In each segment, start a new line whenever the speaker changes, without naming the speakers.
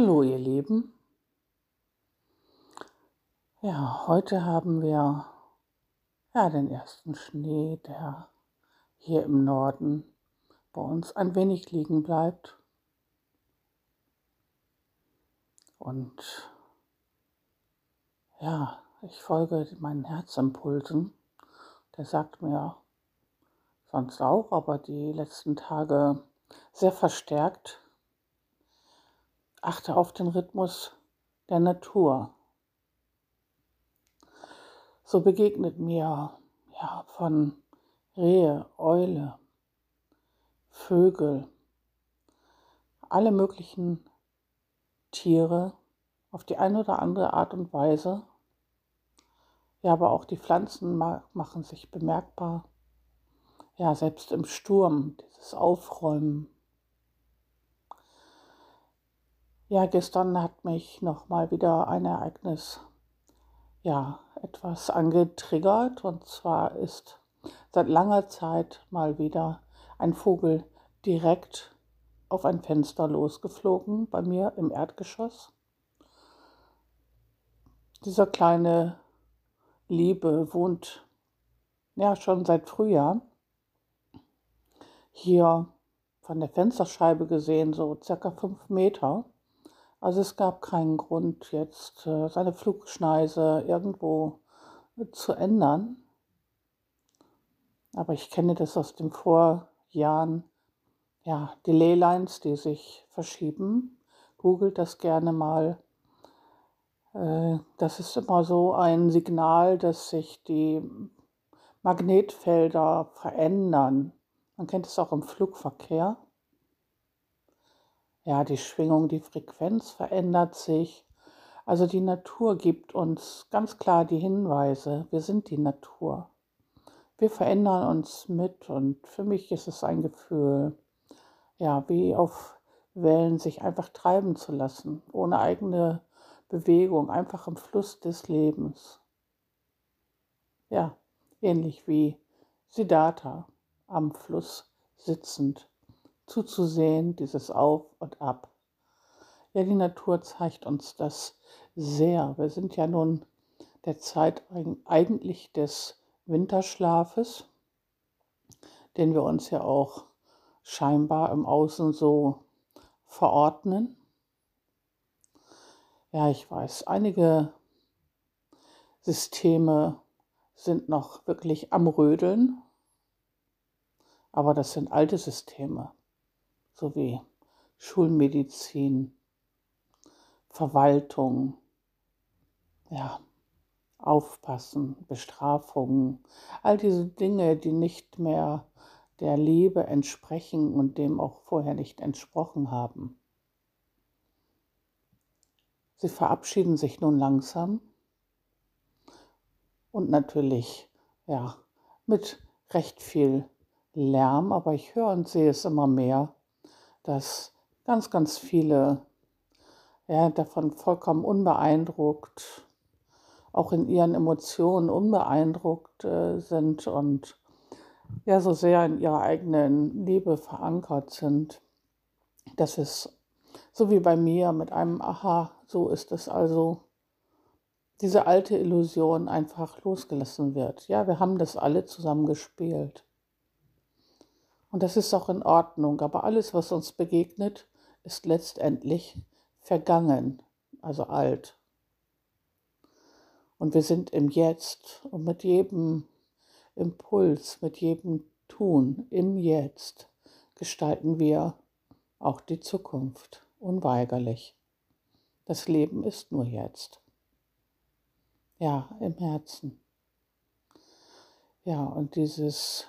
Hallo ihr Lieben. Ja, heute haben wir ja den ersten Schnee, der hier im Norden bei uns ein wenig liegen bleibt. Und ja, ich folge meinen Herzimpulsen. Der sagt mir sonst auch, aber die letzten Tage sehr verstärkt, achte auf den Rhythmus der Natur. So begegnet mir ja von Rehe, Eule, Vögel, alle möglichen Tiere auf die eine oder andere Art und Weise. Ja, aber auch die Pflanzen machen sich bemerkbar. Ja, selbst im Sturm, dieses Aufräumen. Ja, gestern hat mich noch mal wieder ein Ereignis ja, etwas angetriggert und zwar ist seit langer Zeit mal wieder ein Vogel direkt auf ein Fenster losgeflogen bei mir im Erdgeschoss. Dieser kleine Liebe wohnt ja schon seit Frühjahr hier von der Fensterscheibe gesehen, so circa fünf Meter. Also es gab keinen Grund, jetzt äh, seine Flugschneise irgendwo zu ändern. Aber ich kenne das aus den Vorjahren. Ja, die Leylines, die sich verschieben. Googelt das gerne mal. Äh, das ist immer so ein Signal, dass sich die Magnetfelder verändern. Man kennt es auch im Flugverkehr ja, die Schwingung, die Frequenz verändert sich. Also die Natur gibt uns ganz klar die Hinweise, wir sind die Natur. Wir verändern uns mit und für mich ist es ein Gefühl, ja, wie auf Wellen sich einfach treiben zu lassen, ohne eigene Bewegung, einfach im Fluss des Lebens. Ja, ähnlich wie Siddhartha am Fluss sitzend zuzusehen, dieses Auf und Ab. Ja, die Natur zeigt uns das sehr. Wir sind ja nun der Zeit eigentlich des Winterschlafes, den wir uns ja auch scheinbar im Außen so verordnen. Ja, ich weiß, einige Systeme sind noch wirklich am Rödeln, aber das sind alte Systeme sowie Schulmedizin, Verwaltung, ja, Aufpassen, Bestrafungen, all diese Dinge, die nicht mehr der Liebe entsprechen und dem auch vorher nicht entsprochen haben. Sie verabschieden sich nun langsam und natürlich, ja, mit recht viel Lärm, aber ich höre und sehe es immer mehr, dass ganz, ganz viele ja, davon vollkommen unbeeindruckt, auch in ihren Emotionen unbeeindruckt äh, sind und ja so sehr in ihrer eigenen Liebe verankert sind, dass es so wie bei mir mit einem Aha, so ist es also, diese alte Illusion einfach losgelassen wird. Ja, wir haben das alle zusammen gespielt. Und das ist auch in Ordnung. Aber alles, was uns begegnet, ist letztendlich vergangen, also alt. Und wir sind im Jetzt und mit jedem Impuls, mit jedem Tun im Jetzt gestalten wir auch die Zukunft, unweigerlich. Das Leben ist nur jetzt. Ja, im Herzen. Ja, und dieses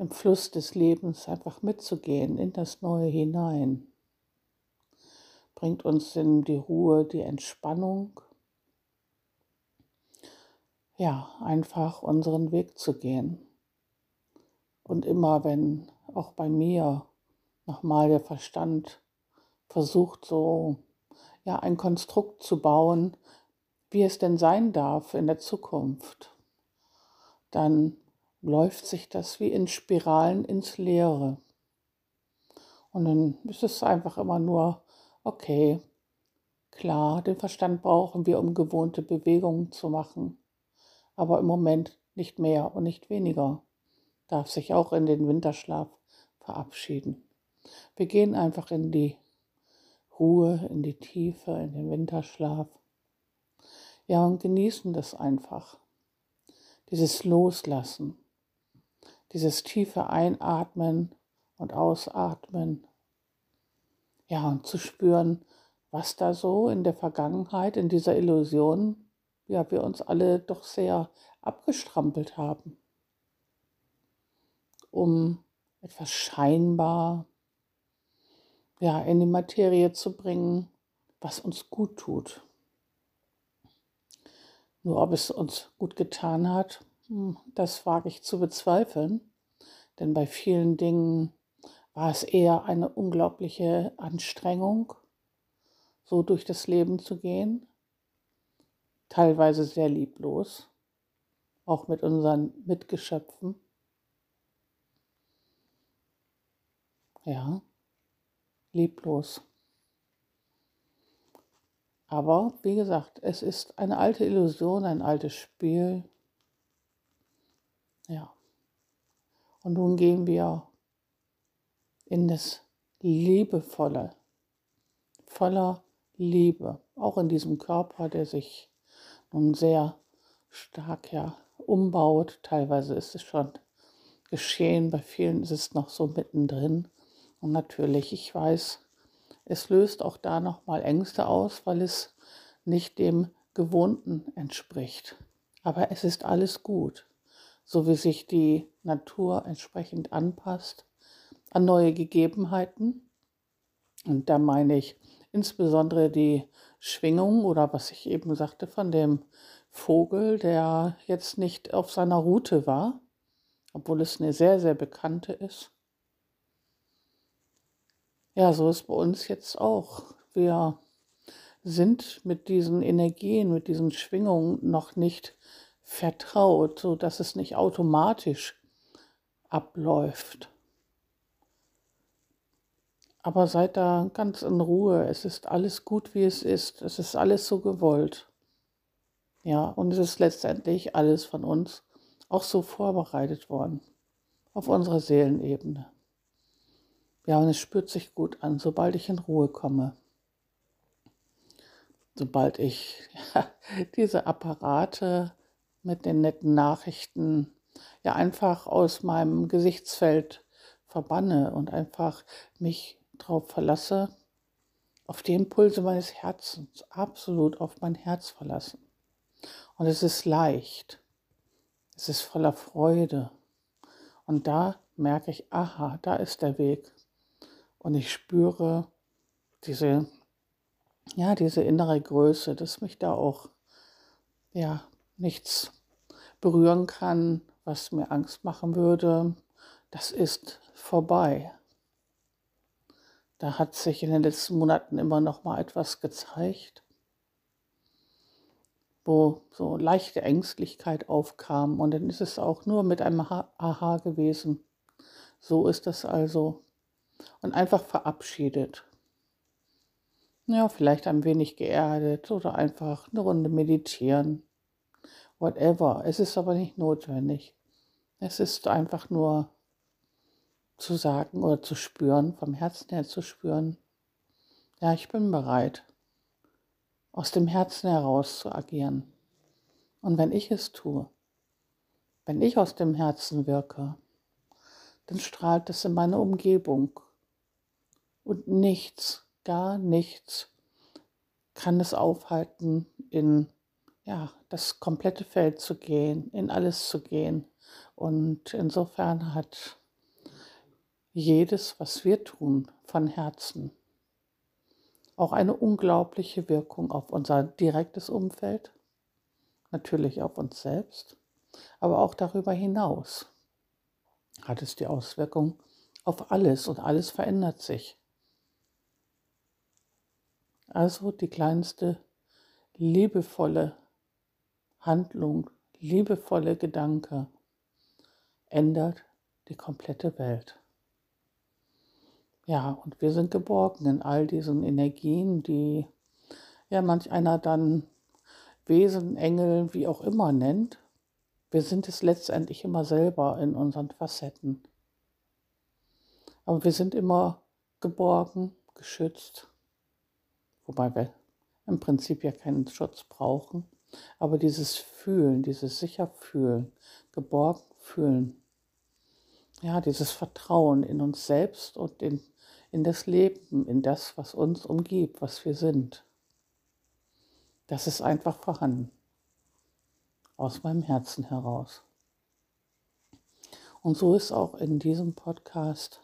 im Fluss des Lebens einfach mitzugehen, in das Neue hinein. Bringt uns in die Ruhe, die Entspannung. Ja, einfach unseren Weg zu gehen. Und immer wenn auch bei mir nochmal der Verstand versucht, so ja, ein Konstrukt zu bauen, wie es denn sein darf in der Zukunft, dann läuft sich das wie in Spiralen ins Leere. Und dann ist es einfach immer nur, okay, Klar, den Verstand brauchen wir, um gewohnte Bewegungen zu machen, aber im Moment nicht mehr und nicht weniger. Darf sich auch in den Winterschlaf verabschieden. Wir gehen einfach in die Ruhe, in die Tiefe, in den Winterschlaf. Ja, und genießen das einfach. Dieses Loslassen, dieses tiefe Einatmen und Ausatmen. Ja, und zu spüren, was da so in der Vergangenheit, in dieser Illusion, ja, wir uns alle doch sehr abgestrampelt haben, um etwas scheinbar ja, in die Materie zu bringen, was uns gut tut. Nur ob es uns gut getan hat, das wage ich zu bezweifeln, denn bei vielen Dingen war es eher eine unglaubliche Anstrengung so durch das Leben zu gehen, teilweise sehr lieblos, auch mit unseren Mitgeschöpfen. Ja, lieblos. Aber wie gesagt, es ist eine alte Illusion, ein altes Spiel. Ja. Und nun gehen wir in das Liebevolle, voller Liebe, auch in diesem Körper, der sich nun sehr stark ja umbaut. Teilweise ist es schon geschehen, bei vielen ist es noch so mittendrin. Und natürlich, ich weiß, es löst auch da nochmal Ängste aus, weil es nicht dem Gewohnten entspricht. Aber es ist alles gut, so wie sich die Natur entsprechend anpasst an neue Gegebenheiten. Und da meine ich insbesondere die Schwingung oder was ich eben sagte von dem Vogel, der jetzt nicht auf seiner Route war, obwohl es eine sehr, sehr bekannte ist. Ja, so ist bei uns jetzt auch. Wir sind mit diesen Energien, mit diesen Schwingungen noch nicht vertraut, so dass es nicht automatisch abläuft. Aber seid da ganz in Ruhe. Es ist alles gut, wie es ist. Es ist alles so gewollt. Ja, und es ist letztendlich alles von uns auch so vorbereitet worden. Auf unserer Seelenebene. Ja, und es spürt sich gut an, sobald ich in Ruhe komme. Sobald ich ja, diese Apparate mit den netten Nachrichten ja einfach aus meinem Gesichtsfeld verbanne und einfach mich darauf verlasse, auf die Impulse meines Herzens, absolut auf mein Herz verlassen. Und es ist leicht, es ist voller Freude. Und da merke ich, aha, da ist der Weg. Und ich spüre diese, ja, diese innere Größe, dass mich da auch, ja, nichts berühren kann, was mir Angst machen würde. Das ist vorbei. Da hat sich in den letzten Monaten immer noch mal etwas gezeigt, wo so leichte Ängstlichkeit aufkam. Und dann ist es auch nur mit einem Aha gewesen. So ist das also. Und einfach verabschiedet. Ja, vielleicht ein wenig geerdet oder einfach eine Runde meditieren. Whatever. Es ist aber nicht notwendig. Es ist einfach nur zu sagen oder zu spüren, vom Herzen her zu spüren, ja, ich bin bereit, aus dem Herzen heraus zu agieren. Und wenn ich es tue, wenn ich aus dem Herzen wirke, dann strahlt es in meine Umgebung. Und nichts, gar nichts kann es aufhalten, in ja, das komplette Feld zu gehen, in alles zu gehen. Und insofern hat jedes, was wir tun, von Herzen auch eine unglaubliche Wirkung auf unser direktes Umfeld, natürlich auf uns selbst, aber auch darüber hinaus hat es die Auswirkung auf alles und alles verändert sich. Also die kleinste liebevolle Handlung, liebevolle Gedanke ändert die komplette Welt. Ja, und wir sind geborgen in all diesen Energien, die ja manch einer dann Wesen, Engel, wie auch immer nennt. Wir sind es letztendlich immer selber in unseren Facetten. Aber wir sind immer geborgen, geschützt, wobei wir im Prinzip ja keinen Schutz brauchen. Aber dieses Fühlen, dieses sicher fühlen, geborgen fühlen, ja, dieses Vertrauen in uns selbst und in, in das Leben, in das, was uns umgibt, was wir sind. Das ist einfach vorhanden. Aus meinem Herzen heraus. Und so ist auch in diesem Podcast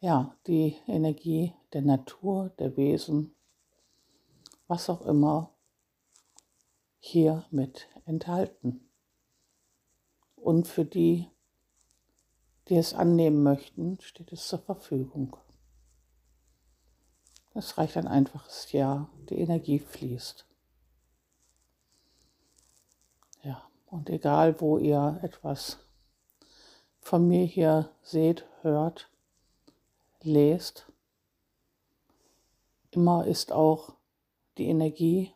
ja die Energie der Natur, der Wesen, was auch immer hier mit enthalten. Und für die, die es annehmen möchten, steht es zur Verfügung. Es reicht ein einfaches Ja, die Energie fließt. Ja, und egal wo ihr etwas von mir hier seht, hört, lest, immer ist auch die Energie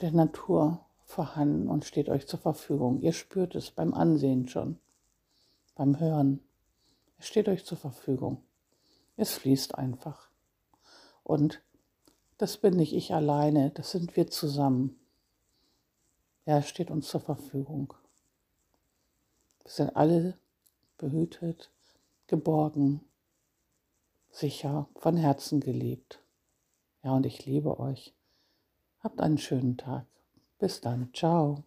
der Natur vorhanden und steht euch zur Verfügung. Ihr spürt es beim Ansehen schon, beim Hören. Es steht euch zur Verfügung. Es fließt einfach. Und das bin nicht ich alleine, das sind wir zusammen. Er steht uns zur Verfügung. Wir sind alle behütet, geborgen, sicher, von Herzen geliebt. Ja, und ich liebe euch. Habt einen schönen Tag. Bis dann. Ciao.